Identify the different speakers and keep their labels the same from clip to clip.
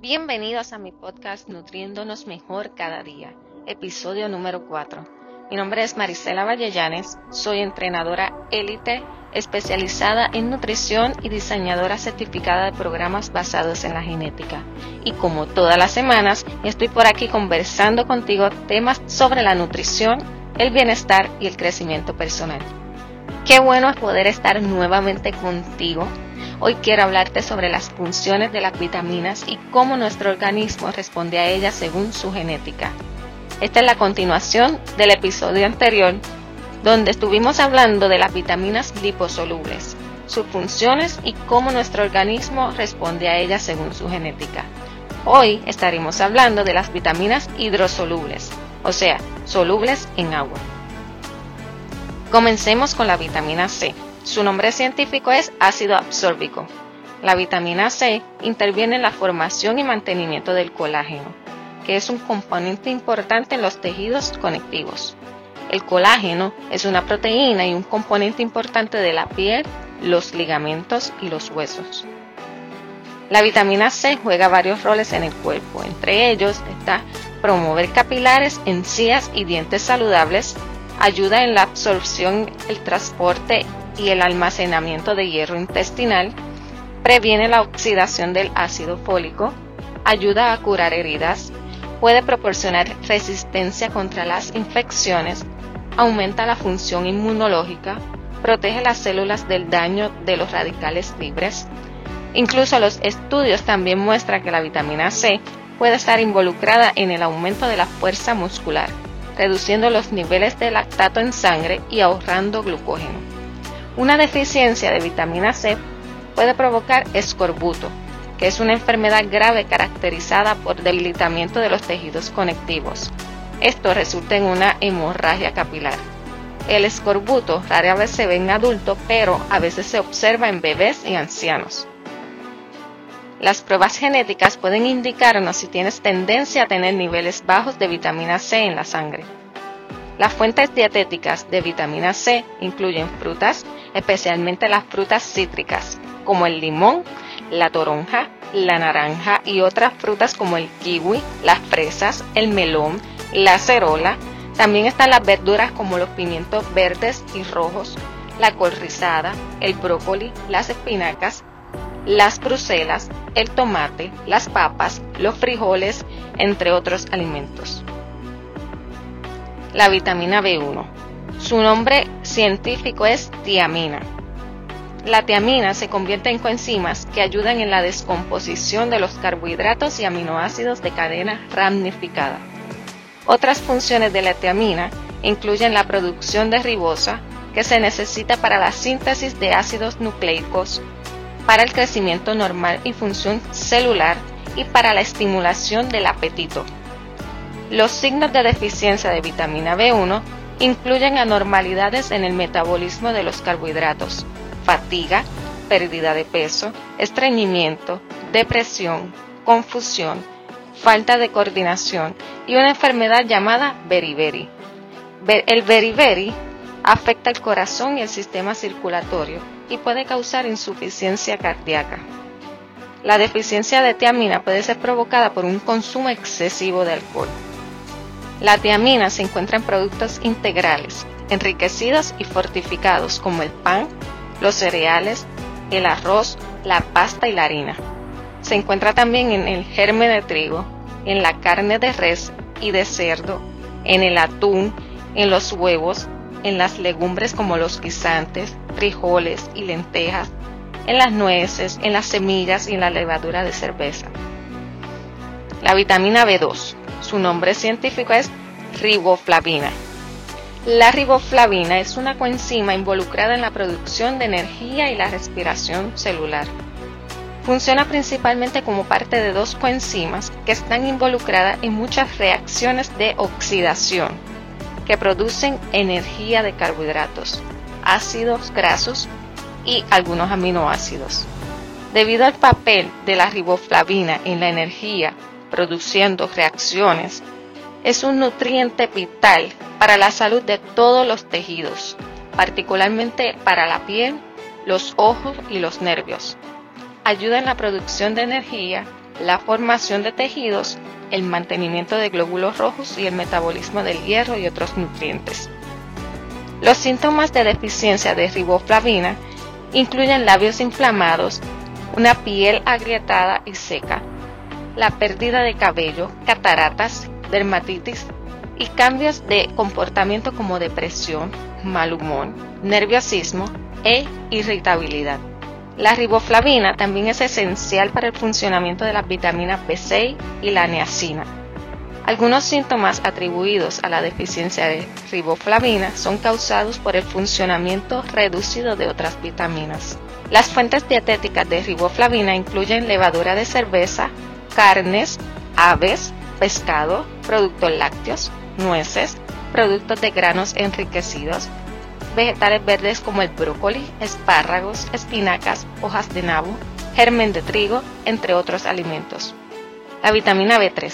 Speaker 1: Bienvenidos a mi podcast Nutriéndonos Mejor Cada Día, episodio número 4. Mi nombre es Marisela Vallellanes, soy entrenadora élite especializada en nutrición y diseñadora certificada de programas basados en la genética. Y como todas las semanas, estoy por aquí conversando contigo temas sobre la nutrición, el bienestar y el crecimiento personal. Qué bueno poder estar nuevamente contigo. Hoy quiero hablarte sobre las funciones de las vitaminas y cómo nuestro organismo responde a ellas según su genética. Esta es la continuación del episodio anterior, donde estuvimos hablando de las vitaminas liposolubles, sus funciones y cómo nuestro organismo responde a ellas según su genética. Hoy estaremos hablando de las vitaminas hidrosolubles, o sea, solubles en agua. Comencemos con la vitamina C. Su nombre científico es ácido absórbico. La vitamina C interviene en la formación y mantenimiento del colágeno, que es un componente importante en los tejidos conectivos. El colágeno es una proteína y un componente importante de la piel, los ligamentos y los huesos. La vitamina C juega varios roles en el cuerpo, entre ellos está promover capilares, encías y dientes saludables, ayuda en la absorción, el transporte y el almacenamiento de hierro intestinal, previene la oxidación del ácido fólico, ayuda a curar heridas, puede proporcionar resistencia contra las infecciones, aumenta la función inmunológica, protege las células del daño de los radicales libres. Incluso los estudios también muestran que la vitamina C puede estar involucrada en el aumento de la fuerza muscular reduciendo los niveles de lactato en sangre y ahorrando glucógeno. Una deficiencia de vitamina C puede provocar escorbuto, que es una enfermedad grave caracterizada por debilitamiento de los tejidos conectivos. Esto resulta en una hemorragia capilar. El escorbuto rara vez se ve en adultos, pero a veces se observa en bebés y ancianos. Las pruebas genéticas pueden indicarnos si tienes tendencia a tener niveles bajos de vitamina C en la sangre. Las fuentes dietéticas de vitamina C incluyen frutas, especialmente las frutas cítricas, como el limón, la toronja, la naranja y otras frutas como el kiwi, las fresas, el melón, la cerola. También están las verduras como los pimientos verdes y rojos, la col rizada, el brócoli, las espinacas, las bruselas, el tomate, las papas, los frijoles, entre otros alimentos. La vitamina B1. Su nombre científico es tiamina. La tiamina se convierte en coenzimas que ayudan en la descomposición de los carbohidratos y aminoácidos de cadena ramificada. Otras funciones de la tiamina incluyen la producción de ribosa, que se necesita para la síntesis de ácidos nucleicos, para el crecimiento normal y función celular y para la estimulación del apetito. Los signos de deficiencia de vitamina B1 incluyen anormalidades en el metabolismo de los carbohidratos, fatiga, pérdida de peso, estreñimiento, depresión, confusión, falta de coordinación y una enfermedad llamada beriberi. El beriberi afecta el corazón y el sistema circulatorio y puede causar insuficiencia cardíaca. La deficiencia de tiamina puede ser provocada por un consumo excesivo de alcohol. La tiamina se encuentra en productos integrales, enriquecidos y fortificados como el pan, los cereales, el arroz, la pasta y la harina. Se encuentra también en el germen de trigo, en la carne de res y de cerdo, en el atún, en los huevos, en las legumbres como los guisantes, frijoles y lentejas, en las nueces, en las semillas y en la levadura de cerveza. La vitamina B2, su nombre científico es riboflavina. La riboflavina es una coenzima involucrada en la producción de energía y la respiración celular. Funciona principalmente como parte de dos coenzimas que están involucradas en muchas reacciones de oxidación que producen energía de carbohidratos, ácidos grasos y algunos aminoácidos. Debido al papel de la riboflavina en la energía produciendo reacciones, es un nutriente vital para la salud de todos los tejidos, particularmente para la piel, los ojos y los nervios. Ayuda en la producción de energía la formación de tejidos, el mantenimiento de glóbulos rojos y el metabolismo del hierro y otros nutrientes. Los síntomas de deficiencia de riboflavina incluyen labios inflamados, una piel agrietada y seca, la pérdida de cabello, cataratas, dermatitis y cambios de comportamiento como depresión, mal humor, nerviosismo e irritabilidad. La riboflavina también es esencial para el funcionamiento de las vitaminas B6 y la niacina. Algunos síntomas atribuidos a la deficiencia de riboflavina son causados por el funcionamiento reducido de otras vitaminas. Las fuentes dietéticas de riboflavina incluyen levadura de cerveza, carnes, aves, pescado, productos lácteos, nueces, productos de granos enriquecidos, vegetales verdes como el brócoli, espárragos, espinacas, hojas de nabo, germen de trigo, entre otros alimentos. La vitamina B3.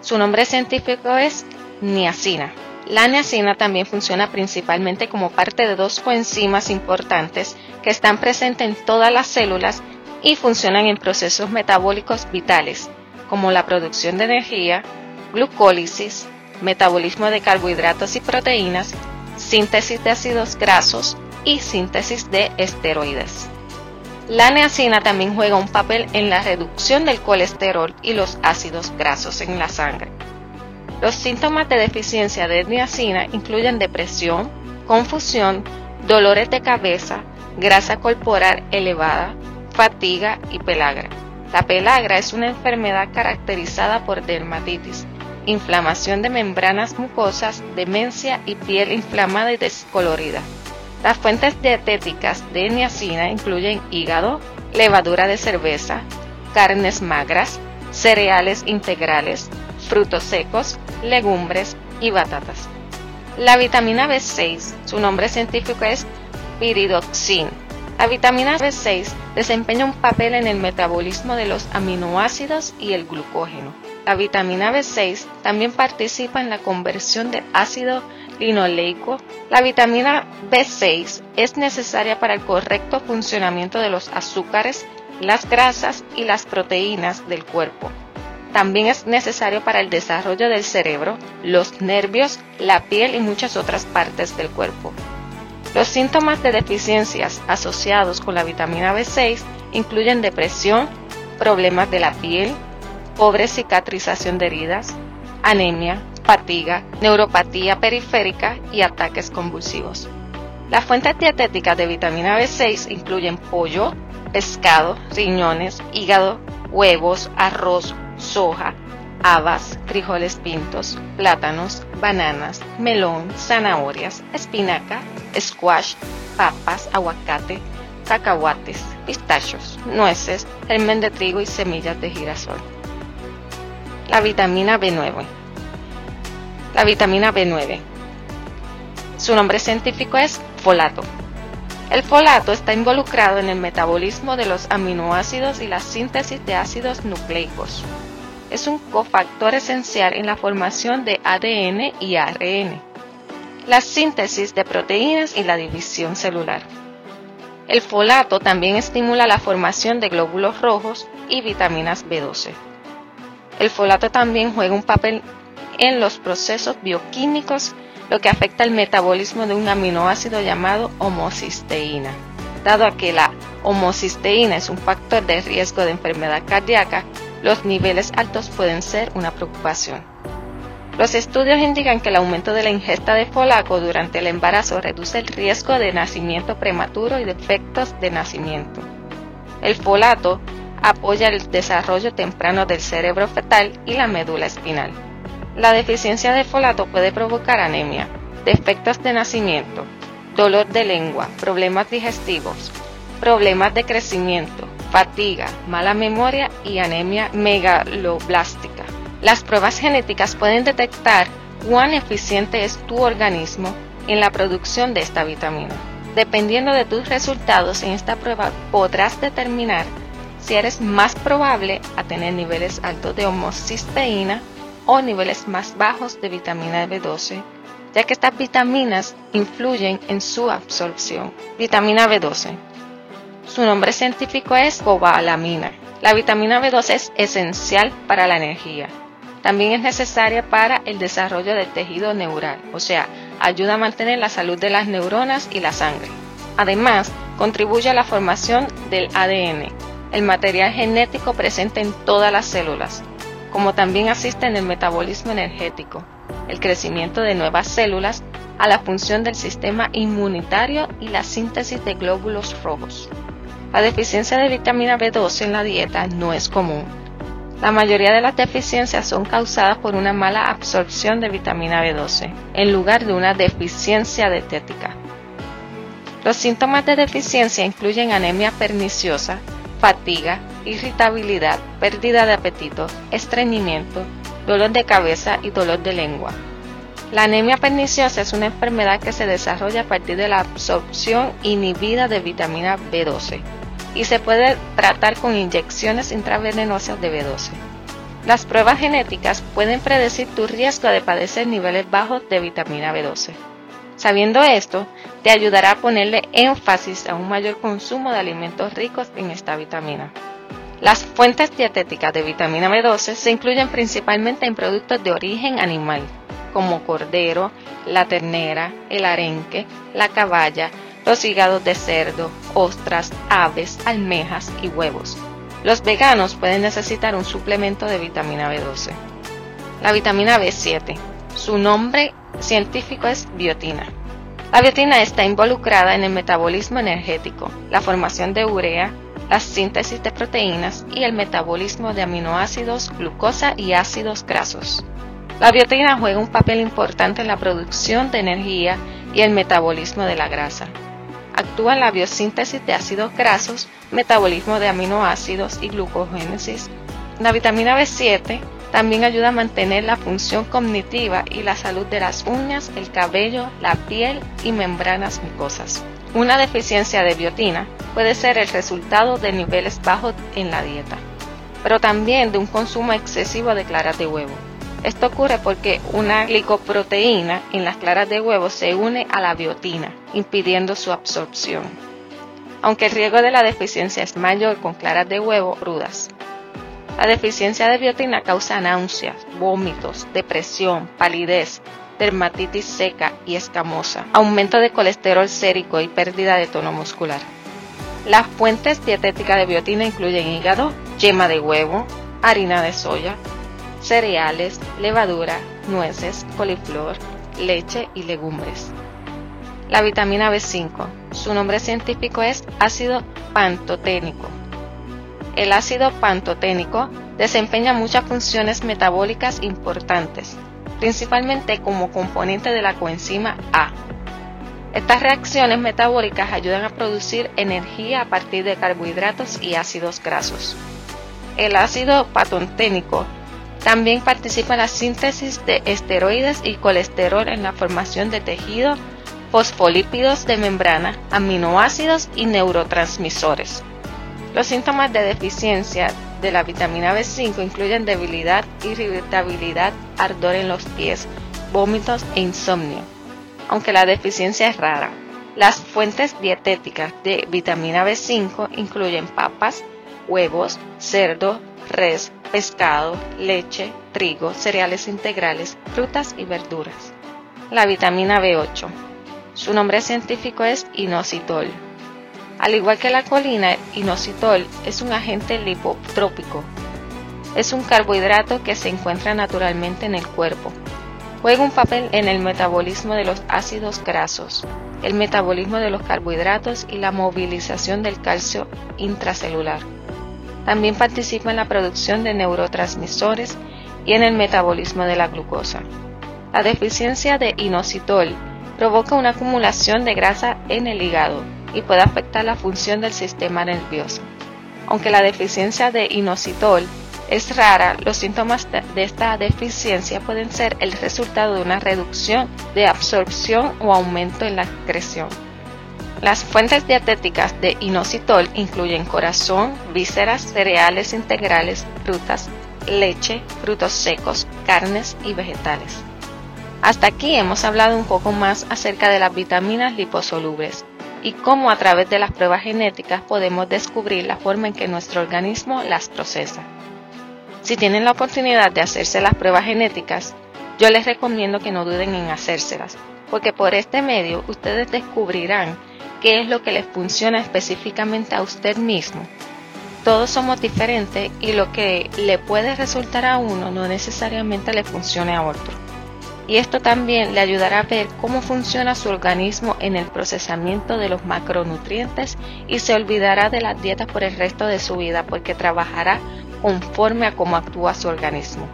Speaker 1: Su nombre científico es niacina. La niacina también funciona principalmente como parte de dos coenzimas importantes que están presentes en todas las células y funcionan en procesos metabólicos vitales, como la producción de energía, glucólisis, metabolismo de carbohidratos y proteínas, síntesis de ácidos grasos y síntesis de esteroides. La niacina también juega un papel en la reducción del colesterol y los ácidos grasos en la sangre. Los síntomas de deficiencia de niacina incluyen depresión, confusión, dolores de cabeza, grasa corporal elevada, fatiga y pelagra. La pelagra es una enfermedad caracterizada por dermatitis, inflamación de membranas mucosas, demencia y piel inflamada y descolorida. Las fuentes dietéticas de niacina incluyen hígado, levadura de cerveza, carnes magras, cereales integrales, frutos secos, legumbres y batatas. La vitamina B6, su nombre científico es piridoxin. La vitamina B6 desempeña un papel en el metabolismo de los aminoácidos y el glucógeno. La vitamina B6 también participa en la conversión del ácido linoleico. La vitamina B6 es necesaria para el correcto funcionamiento de los azúcares, las grasas y las proteínas del cuerpo. También es necesario para el desarrollo del cerebro, los nervios, la piel y muchas otras partes del cuerpo. Los síntomas de deficiencias asociados con la vitamina B6 incluyen depresión, problemas de la piel, pobre cicatrización de heridas, anemia, fatiga, neuropatía periférica y ataques convulsivos. Las fuentes dietéticas de vitamina B6 incluyen pollo, pescado, riñones, hígado, huevos, arroz, soja, habas, frijoles pintos, plátanos, bananas, melón, zanahorias, espinaca, squash, papas, aguacate, cacahuates, pistachos, nueces, germen de trigo y semillas de girasol la vitamina B9. La vitamina B9. Su nombre científico es folato. El folato está involucrado en el metabolismo de los aminoácidos y la síntesis de ácidos nucleicos. Es un cofactor esencial en la formación de ADN y ARN, la síntesis de proteínas y la división celular. El folato también estimula la formación de glóbulos rojos y vitaminas B12. El folato también juega un papel en los procesos bioquímicos, lo que afecta el metabolismo de un aminoácido llamado homocisteína. Dado que la homocisteína es un factor de riesgo de enfermedad cardíaca, los niveles altos pueden ser una preocupación. Los estudios indican que el aumento de la ingesta de folato durante el embarazo reduce el riesgo de nacimiento prematuro y defectos de nacimiento. El folato apoya el desarrollo temprano del cerebro fetal y la médula espinal. La deficiencia de folato puede provocar anemia, defectos de nacimiento, dolor de lengua, problemas digestivos, problemas de crecimiento, fatiga, mala memoria y anemia megaloblástica. Las pruebas genéticas pueden detectar cuán eficiente es tu organismo en la producción de esta vitamina. Dependiendo de tus resultados en esta prueba podrás determinar si eres más probable a tener niveles altos de homocisteína o niveles más bajos de vitamina B12, ya que estas vitaminas influyen en su absorción. Vitamina B12. Su nombre científico es cobalamina. La vitamina B12 es esencial para la energía. También es necesaria para el desarrollo del tejido neural, o sea, ayuda a mantener la salud de las neuronas y la sangre. Además, contribuye a la formación del ADN, el material genético presente en todas las células, como también asiste en el metabolismo energético, el crecimiento de nuevas células, a la función del sistema inmunitario y la síntesis de glóbulos rojos. La deficiencia de vitamina B12 en la dieta no es común. La mayoría de las deficiencias son causadas por una mala absorción de vitamina B12, en lugar de una deficiencia dietética. Los síntomas de deficiencia incluyen anemia perniciosa, fatiga, irritabilidad, pérdida de apetito, estreñimiento, dolor de cabeza y dolor de lengua. La anemia perniciosa es una enfermedad que se desarrolla a partir de la absorción inhibida de vitamina B12 y se puede tratar con inyecciones intravenenosas de B12. Las pruebas genéticas pueden predecir tu riesgo de padecer niveles bajos de vitamina B12. Sabiendo esto, te ayudará a ponerle énfasis a un mayor consumo de alimentos ricos en esta vitamina. Las fuentes dietéticas de vitamina B12 se incluyen principalmente en productos de origen animal, como cordero, la ternera, el arenque, la caballa, los hígados de cerdo, ostras, aves, almejas y huevos. Los veganos pueden necesitar un suplemento de vitamina B12. La vitamina B7. Su nombre científico es biotina. La biotina está involucrada en el metabolismo energético, la formación de urea, la síntesis de proteínas y el metabolismo de aminoácidos, glucosa y ácidos grasos. La biotina juega un papel importante en la producción de energía y el metabolismo de la grasa. Actúa en la biosíntesis de ácidos grasos, metabolismo de aminoácidos y glucogénesis. La vitamina B7 también ayuda a mantener la función cognitiva y la salud de las uñas, el cabello, la piel y membranas mucosas. Una deficiencia de biotina puede ser el resultado de niveles bajos en la dieta, pero también de un consumo excesivo de claras de huevo. Esto ocurre porque una glicoproteína en las claras de huevo se une a la biotina, impidiendo su absorción. Aunque el riesgo de la deficiencia es mayor con claras de huevo crudas. La deficiencia de biotina causa náuseas, vómitos, depresión, palidez, dermatitis seca y escamosa, aumento de colesterol sérico y pérdida de tono muscular. Las fuentes dietéticas de biotina incluyen hígado, yema de huevo, harina de soya, cereales, levadura, nueces, coliflor, leche y legumbres. La vitamina B5, su nombre científico es ácido pantoténico el ácido pantoténico desempeña muchas funciones metabólicas importantes, principalmente como componente de la coenzima A. Estas reacciones metabólicas ayudan a producir energía a partir de carbohidratos y ácidos grasos. El ácido pantoténico también participa la síntesis de esteroides y colesterol en la formación de tejido, fosfolípidos de membrana, aminoácidos y neurotransmisores. Los síntomas de deficiencia de la vitamina B5 incluyen debilidad, irritabilidad, ardor en los pies, vómitos e insomnio. Aunque la deficiencia es rara, las fuentes dietéticas de vitamina B5 incluyen papas, huevos, cerdo, res, pescado, leche, trigo, cereales integrales, frutas y verduras. La vitamina B8. Su nombre científico es inositol al igual que la colina, inositol es un agente lipotrópico. Es un carbohidrato que se encuentra naturalmente en el cuerpo. Juega un papel en el metabolismo de los ácidos grasos, el metabolismo de los carbohidratos y la movilización del calcio intracelular. También participa en la producción de neurotransmisores y en el metabolismo de la glucosa. La deficiencia de inositol provoca una acumulación de grasa en el hígado, y puede afectar la función del sistema nervioso. Aunque la deficiencia de inositol es rara, los síntomas de esta deficiencia pueden ser el resultado de una reducción de absorción o aumento en la excreción. Las fuentes dietéticas de inositol incluyen corazón, vísceras, cereales integrales, frutas, leche, frutos secos, carnes y vegetales. Hasta aquí hemos hablado un poco más acerca de las vitaminas liposolubles. y cómo a través de las pruebas genéticas podemos descubrir la forma en que nuestro organismo las procesa. Si tienen la oportunidad de hacerse las pruebas genéticas, yo les recomiendo que no duden en hacérselas, porque por este medio ustedes descubrirán qué es lo que les funciona específicamente a usted mismo. Todos somos diferentes y lo que le puede resultar a uno no necesariamente le funcione a otro. Y esto también le ayudará a ver cómo funciona su organismo en el procesamiento de los macronutrientes y se olvidará de las dietas por el resto de su vida porque trabajará conforme a cómo actúa su organismo.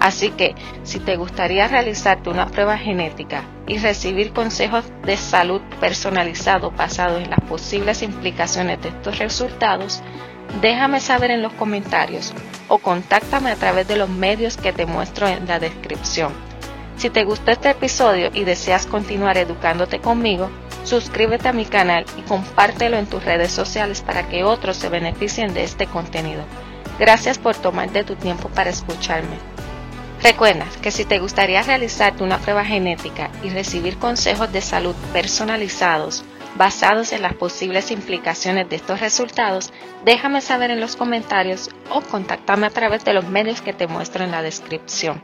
Speaker 1: Así que, si te gustaría realizarte una prueba genética y recibir consejos de salud personalizados basados en las posibles implicaciones de estos resultados, déjame saber en los comentarios o contáctame a través de los medios que te muestro en la descripción. Si te gustó este episodio y deseas continuar educándote conmigo, suscríbete a mi canal y compártelo en tus redes sociales para que otros se beneficien de este contenido. Gracias por tomar de tu tiempo para escucharme. Recuerda que si te gustaría realizarte una prueba genética y recibir consejos de salud personalizados basados en las posibles implicaciones de estos resultados, déjame saber en los comentarios o contáctame a través de los medios que te muestro en la descripción.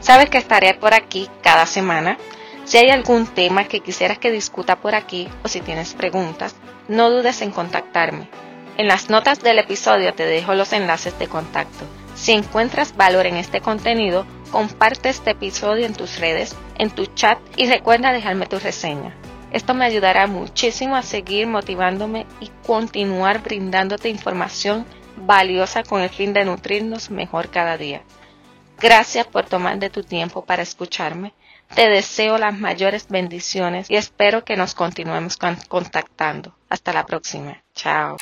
Speaker 1: Sabes que estaré por aquí cada semana. Si hay algún tema que quisieras que discuta por aquí o si tienes preguntas, no dudes en contactarme. En las notas del episodio te dejo los enlaces de contacto. Si encuentras valor en este contenido, comparte este episodio en tus redes, en tu chat y recuerda dejarme tu reseña. Esto me ayudará muchísimo a seguir motivándome y continuar brindándote información valiosa con el fin de nutrirnos mejor cada día. Gracias por tomar de tu tiempo para escucharme. Te deseo las mayores bendiciones y espero que nos continuemos contactando. Hasta la próxima. Chao.